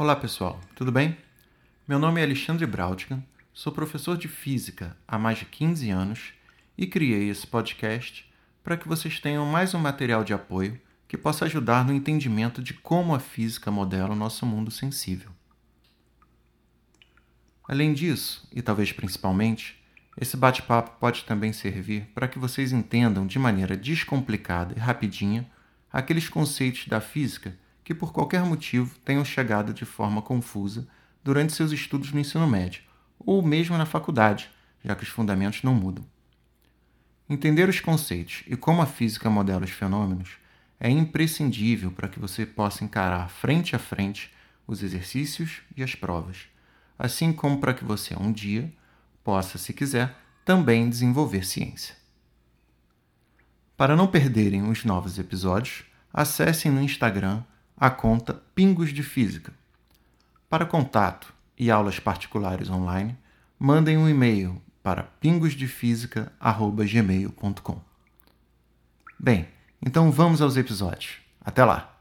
Olá pessoal, tudo bem? Meu nome é Alexandre Brautigan, sou professor de Física há mais de 15 anos e criei esse podcast para que vocês tenham mais um material de apoio que possa ajudar no entendimento de como a física modela o nosso mundo sensível. Além disso, e talvez principalmente, esse bate-papo pode também servir para que vocês entendam de maneira descomplicada e rapidinha aqueles conceitos da física que por qualquer motivo tenham chegado de forma confusa durante seus estudos no ensino médio ou mesmo na faculdade, já que os fundamentos não mudam. Entender os conceitos e como a física modela os fenômenos é imprescindível para que você possa encarar frente a frente os exercícios e as provas, assim como para que você um dia possa, se quiser, também desenvolver ciência. Para não perderem os novos episódios, acessem no Instagram a conta Pingos de Física. Para contato e aulas particulares online, mandem um e-mail para pingosdefísica.gmail.com. Bem, então vamos aos episódios. Até lá!